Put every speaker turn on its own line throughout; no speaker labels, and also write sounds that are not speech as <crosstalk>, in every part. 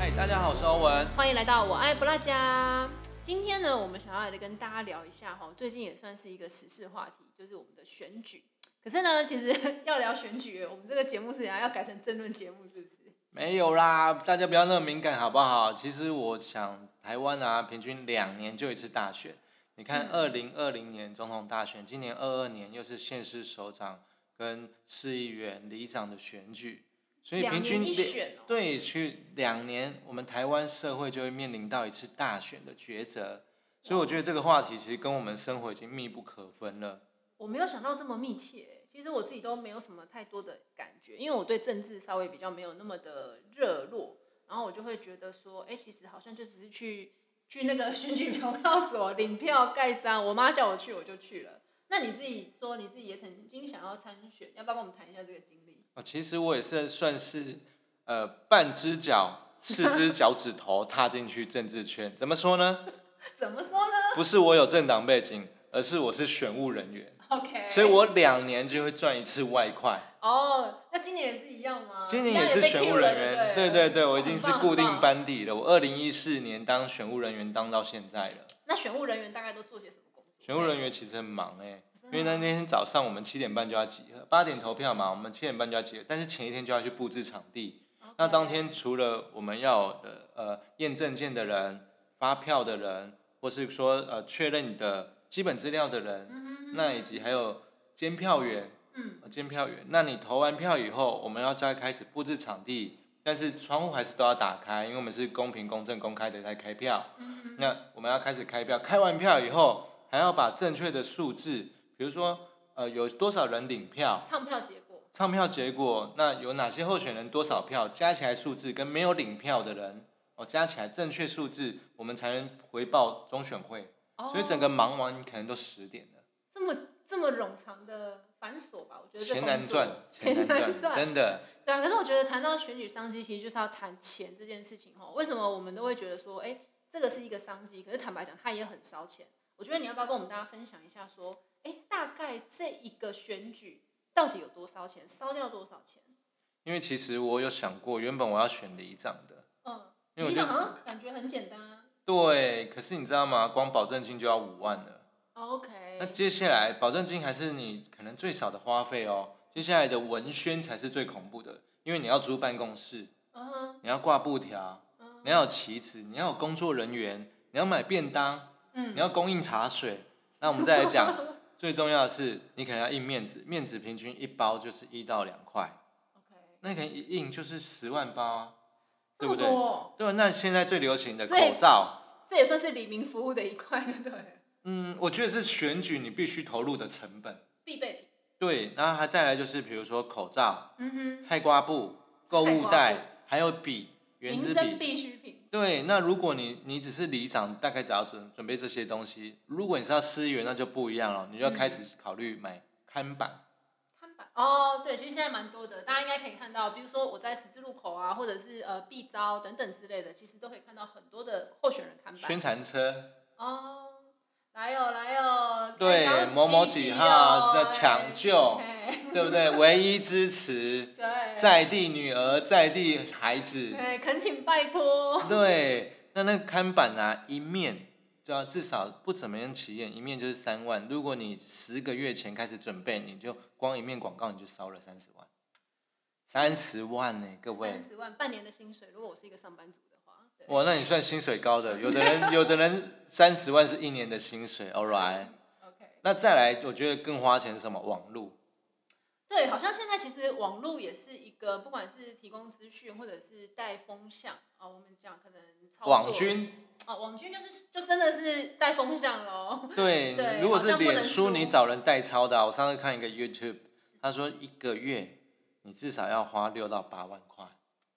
嗨，大家好，我是欧文。
欢迎来到我爱不辣家。今天呢，我们想要来跟大家聊一下哈，最近也算是一个时事话题，就是我们的选举。可是呢，<laughs> 其实要聊选举，我们这个节目是想要改成争论节目，是不是？
没有啦，大家不要那么敏感好不好？其实我想，台湾啊，平均两年就一次大选。你看，二零二零年总统大选，今年二二年又是县市首长跟市议员、里长的选举，所以平均
两
对去两年，我们台湾社会就会面临到一次大选的抉择。所以我觉得这个话题其实跟我们生活已经密不可分了。
我没有想到这么密切。其实我自己都没有什么太多的感觉，因为我对政治稍微比较没有那么的热络，然后我就会觉得说，哎、其实好像就只是去去那个选举投票所领票盖章，我妈叫我去我就去了。那你自己说你自己也曾经想要参选，要不要跟我们谈一下这个经历？
啊，其实我也是算是呃半只脚、四只脚趾头踏进去政治圈。怎么说呢？<laughs>
怎么说呢
不是我有政党背景，而是我是选务人员
，？OK，
所以我两年就会赚一次外快。
哦，那今年也是一样吗？
今年也是选务人员，
对不
对对对，我已
哦
经是固定班底了。我二零一四年当选务人员当到现在了。
那选务人员大概都做些什么工作？
选务人员其实很忙哎、因为那那天早上我们七点半就要集合，八点投票嘛，我们七点半就要集合，但是前一天就要去布置场地。那当天除了我们要的呃验证件的人、发票的人，或是说呃确认你的基本资料的人，那以及还有监票员，
嗯
呃，监票员。那你投完票以后，我们要再开始布置场地，但是窗户还是都要打开，因为我们是公平、公正、公开的在开票。那我们要开始开票，开完票以后还要把正确的数字，比如说呃有多少人领票，
唱票结果，
唱票结果，那有哪些候选人多少票，加起来数字跟没有领票的人，哦加起来正确数字，我们才能回报中选会。
哦
所以整个忙完可能都十点了，
这么这么冗长的繁琐吧？我觉得这 <laughs>
钱难赚，
钱
钱难
难
赚，真的。
对啊，可是我觉得谈到选举商机，其实就是要谈钱这件事情哈。为什么我们都会觉得说，哎、这个是一个商机？可是坦白讲，它也很烧钱。我觉得你要不要跟我们大家分享一下，说，哎、大概这一个选举到底有多烧钱，烧掉多少钱？
因为其实我有想过，原本我要选里长的，
嗯，
因为我就
你长好像感觉很简单啊。
对，可是你知道吗？光保证金就要五万了。
哦 OK，
那接下来保证金还是你可能最少的花费哦。接下来的文宣才是最恐怖的，因为你要租办公室，你要挂布条，
嗯
你要有旗子，你要有工作人员，你要买便当，
嗯
你要供应茶水。那我们再来讲，<laughs> 最重要的是你可能要印面纸，面纸平均一包就是一到两块
，，OK，
那可能一印就是十万包啊，对不对？对，那现在最流行的口罩，
这也算是李明服务的一块，对不对？
嗯，我觉得是选举你必须投入的成本。
必备品。
对，然后还再来就是比如说口罩、
嗯哼，
菜瓜布、购物袋，还有笔、圆珠笔。
必需品。
对，那如果你你只是里长，大概只要准准备这些东西。如果你是要司员，那就不一样了，你就要开始考虑买看板。
看板哦，对，其实现在蛮多的，大家应该可以看到，比如说我在十字路口啊，或者是呃必招等等之类的，其实都可以看到很多的候选人看板。
宣传车，
哦，来哦、来哦、
对某某几号
哦
在抢救
嘿
对不对？<laughs> 唯一支持
对，
在地女儿、在地孩子。
对，恳请拜托。
对，那那个看板啊，一面就要至少不怎么样起眼，一面就是三万。如果你十个月前开始准备，你就光一面广告你就烧了三十万，三十万呢、各位
三。十万半年的薪水，如果我是一个上班族
哇，那你算薪水高的，有的人 <laughs> 有的人三十万是一年的薪水，all right。
，OK。
那再来，我觉得更花钱是什么？网络。
对，好像现在其实网络也是一个，不管是提供资讯或者是带风向啊、我们讲可能操作
网军，
哦，网军就是就真的是带风向喽。
对，
对
如果是脸书，你找人代抄的啊、我上次看一个 YouTube，他说一个月你至少要花六到八万块，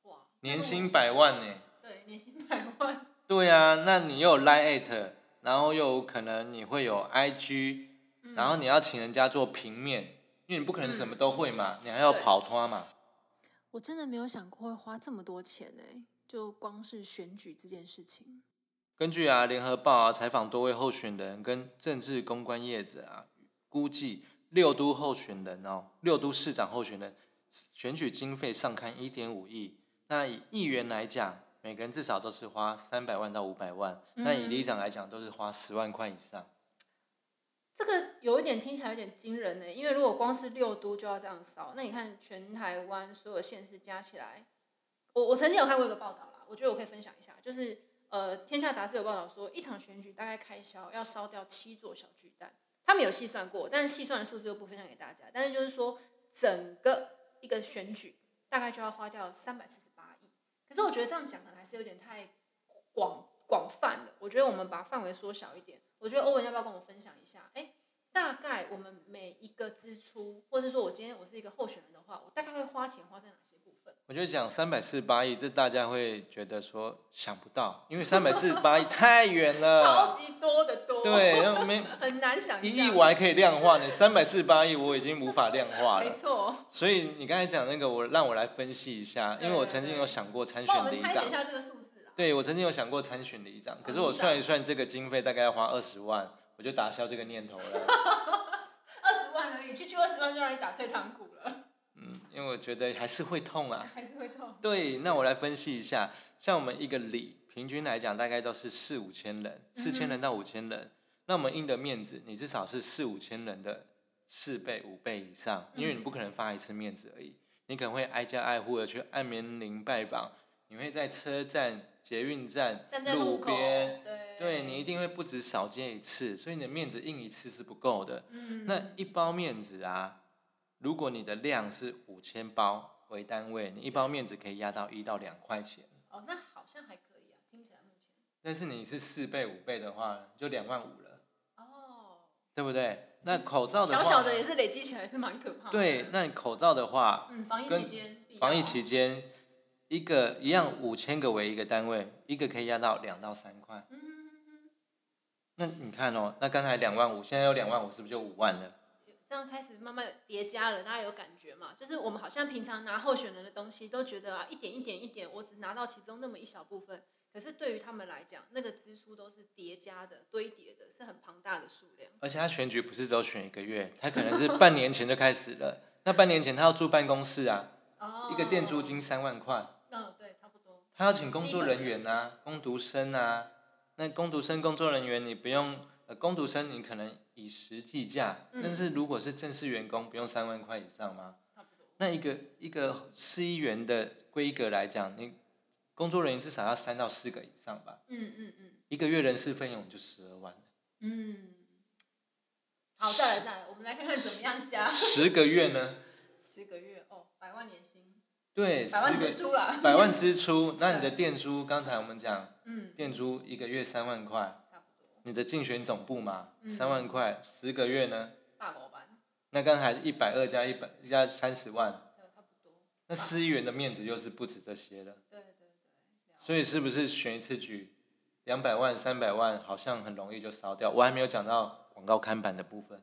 哇，
年薪百万呢。
对年薪百万，
对啊，那你又有 Line at，然后又有可能你会有 IG，、然
嗯
后你要请人家做平面，因为你不可能什么都会嘛，你还要跑脱嘛。
我真的没有想过会花这么多钱哎，就光是选举这件事情。
根据啊联合报啊采访多位候选人跟政治公关业者啊，估计六都候选人哦，六都市长候选人选举经费上看一点五亿。那以议员来讲，每个人至少都是花三百万到五百万，那以里长来讲，都是花十万块以上。
这个有一点听起来有点惊人呢，因为如果光是六都就要这样烧，那你看全台湾所有县市加起来，我我曾经有看过一个报道啦，我觉得我可以分享一下，就是呃，天下杂志有报道说，一场选举大概开销要烧掉七座小巨蛋，他们有细算过，但是细算的数字又不分享给大家，但是就是说整个一个选举大概就要花掉三百四十八亿，可是我觉得这样讲可能还有点太广广泛了，我觉得我们把范围缩小一点。我觉得欧文要不要跟我分享一下？哎，大概我们每一个支出，或者说我今天我是一个候选人的话，我大概会花钱花在哪些？
我觉得讲三百四十八亿，这大家会觉得说想不到，因为三百四十八亿太远了，<laughs>
超级多的多，
对，没 <laughs>
很难想
一亿我还可以量化呢，三百四十八亿我已经无法量化了。
没错。
所以你刚才讲那个，我让我来分析一下，因为我曾经有想过参选里长。
我一下这个数字
对，我曾经有想过参选里长，可是我算一算这个经费大概要花二十万。我就打消这个念头了。<laughs>
二十万而已，区区二十万就让你打退堂鼓了。
嗯，因为我觉得还是会痛啊。<laughs>
还是会痛。
对，那我来分析一下，像我们一个里，平均来讲大概都是四五千人，四千人到五千人。那我们印的面子，你至少是四五千人的四倍、五倍以上，因为你不可能发一次面子而已，你可能会挨家挨户的去按门铃拜访，你会在车站。捷运站路边，对你一定会不止少接一次，所以你的面子印一次是不够的。那一包面子啊，如果你的量是五千包为单位，你一包面子可以压到一到两块钱。
哦，那好像还可以啊，听起来目前。
但是你是四倍五倍的话，就两万五了。哦。对不对？那口罩的
小小的也是累积起来是蛮可怕的。
对，那你口罩的话，
嗯，防疫期间，
防疫期间。一个一样五千个为一个单位，一个可以压到两到三块。嗯那你看哦，那刚才两万五，现在有两万五，是不是就五万了？
这样开始慢慢叠加了，大家有感觉嘛？就是我们好像平常拿候选人的东西，都觉得啊，一点一点一点，我只拿到其中那么一小部分。可是对于他们来讲，那个支出都是叠加的、堆叠的，是很庞大的数量。
而且他选举不是只有选一个月，他可能是半年前就开始了。那半年前他要住办公室啊，一个店租金三万块。
嗯，对，差不多。
他要请工作人员啊，工读生啊。那工读生、工作人员，你不用呃，工读生你可能以时计价，但是如果是正式员工，不用三万块以上吗？那一个一个市议员的规格来讲，你工作人员至少要三到四个以上吧？嗯嗯嗯。一个月人事费用就十二万。嗯。
好，再来再来，我们来看看怎么样加。
十个月呢？<laughs>
十个月哦，百万年薪。
对，
百万支出了。
百万支出，那你的店租，刚才我们讲，店租一个月三万块。你的竞选总部嘛，三万块，十个月呢？
大老板。
那刚才一百二加一百加三十万，差不多。那四亿元的面子又是不止这些的。
对对对。
所以是不是选一次举，两百万、三百万，好像很容易就烧掉？我还没有讲到广告看板的部分。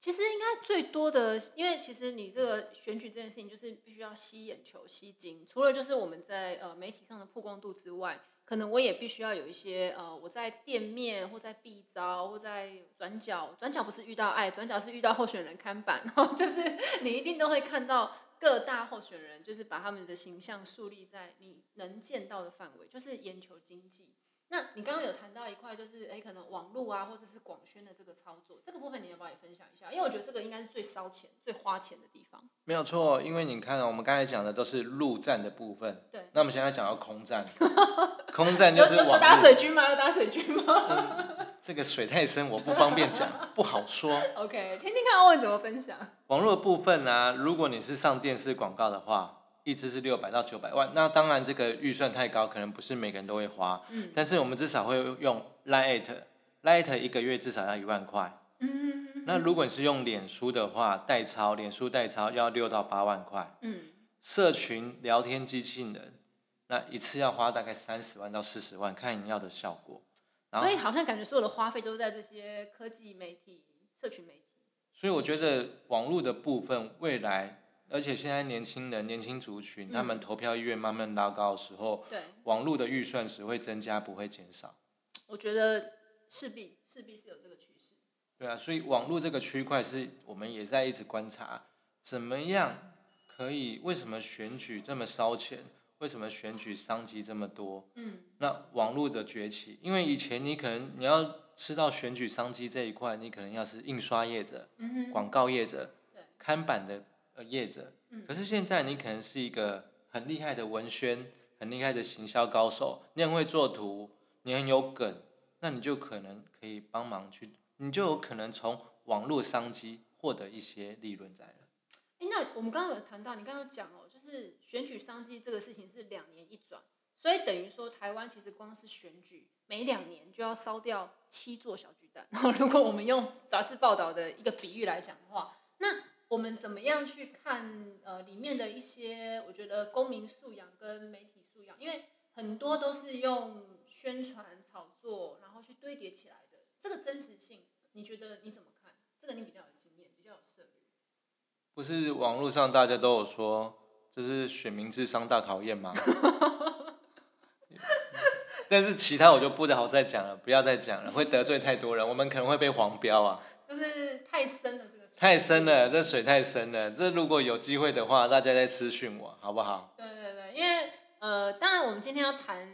其实应该最多的，因为其实你这个选举这件事情，就是必须要吸眼球、吸睛。除了就是我们在呃媒体上的曝光度之外，可能我也必须要有一些呃我在店面或在 B 招或在转角，转角不是遇到爱，转角是遇到候选人看板，然后就是你一定都会看到各大候选人，就是把他们的形象树立在你能见到的范围，就是眼球经济。那你刚刚有谈到一块，就是哎，可能网络啊，或者是广宣的这个操作，这个部分你要不要也分享一下？因为我觉得这个应该是最烧钱、最花钱的地方。
没有错，因为你看，我们刚才讲的都是陆战的部分。
对。
那我们现在讲到空战，空战就是网。有
打水军吗？有打水军吗？
这个水太深，我不方便讲，不好说。
OK，听听看欧文怎么分享。
网络部分呢，如果你是上电视广告的话。一支是六百到九百万，那当然这个预算太高，可能不是每个人都会花。嗯。但是我们至少会用 Lite，Lite 一个月至少要一万块。嗯。那如果你是用脸书的话，代抄，脸书代抄要六到八万块。嗯。社群聊天机器人，那一次要花大概三十万到四十万，看你要的效果。
所以好像感觉所有的花费都在这些科技媒体、社群媒体。
所以我觉得网络的部分未来。而且现在年轻人、年轻族群，他们投票意愿慢慢拉高的时候，
对
网络的预算只会增加，不会减少。
我觉得势必势必是有这个趋势。
对啊，所以网络这个区块是我们也在一直观察，怎么样可以？为什么选举这么烧钱？为什么选举商机这么多？
嗯，
那网络的崛起，因为以前你可能你要吃到选举商机这一块，你可能要是印刷业者、
嗯，
广告业者
对、
看板的呃业者。
嗯
可是现在你可能是一个很厉害的文宣、很厉害的行销高手，你很会做图，你很有梗，那你就可能可以帮忙去，你就有可能从网络商机获得一些利润在了。
哎，那我们刚刚有谈到，你刚刚讲哦，就是选举商机这个事情是两年一转，所以等于说台湾其实光是选举，每两年就要烧掉七座小巨蛋。<laughs> 然后如果我们用杂志报道的一个比喻来讲的话，那我们怎么样去看呃里面的一些，我觉得公民素养跟媒体素养，因为很多都是用宣传炒作，然后去堆叠起来的，这个真实性，你觉得你怎么看？这个你比较有经验，比较有涉猎。
不是网络上大家都有说这是选民智商大考验吗？<laughs> 但是其他我就不好再讲了，不要再讲了，会得罪太多人，我们可能会被黄标啊，
就是太深了，这个水
太深了，这水太深了。这如果有机会的话，大家再私讯我好不好？
对对对，因为呃，当然我们今天要谈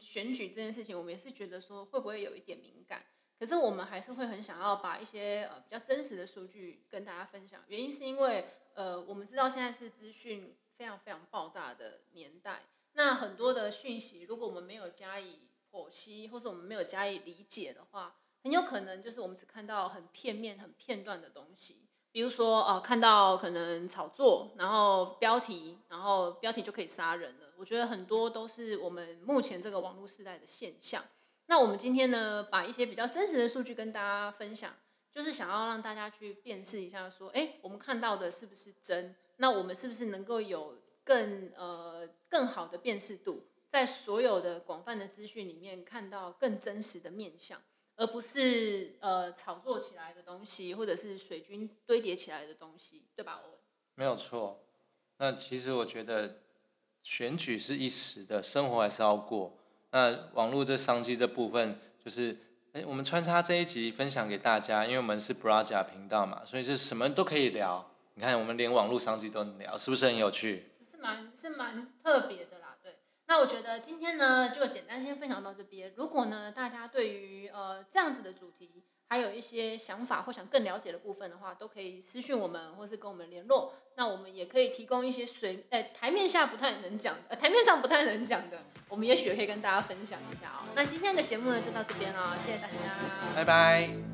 选举这件事情，我们也是觉得说会不会有一点敏感，可是我们还是会很想要把一些呃比较真实的数据跟大家分享。原因是因为呃，我们知道现在是资讯非常非常爆炸的年代，那很多的讯息，如果我们没有加以剖析，或是我们没有加以理解的话，很有可能就是我们只看到很片面、很片段的东西。比如说，呃，看到可能炒作，然后标题，然后标题就可以杀人了。我觉得很多都是我们目前这个网络时代的现象。那我们今天呢，把一些比较真实的数据跟大家分享，就是想要让大家去辨识一下，说，哎，我们看到的是不是真？那我们是不是能够有更呃更好的辨识度，在所有的广泛的资讯里面看到更真实的面相？而不是呃炒作起来的东西，或者是水军堆叠起来的东西，对吧？我？
没有错。那其实我觉得选举是一时的，生活还是要过。那网络这商机这部分，就是哎，我们穿插这一集分享给大家，因为我们是 Braja 频道嘛，所以是什么都可以聊。你看，我们连网络商机都能聊，是不是很有趣？
是蛮是蛮特别的啦，对。那我觉得今天呢，就简单先分享到这边。如果呢，大家对于呃这样子的主题，还有一些想法或想更了解的部分的话，都可以私讯我们，或是跟我们联络。那我们也可以提供一些水，呃，台面下不太能讲，呃，台面上不太能讲的，我们也许可以跟大家分享一下哦。那今天的节目呢，就到这边了，谢谢大家，
拜拜。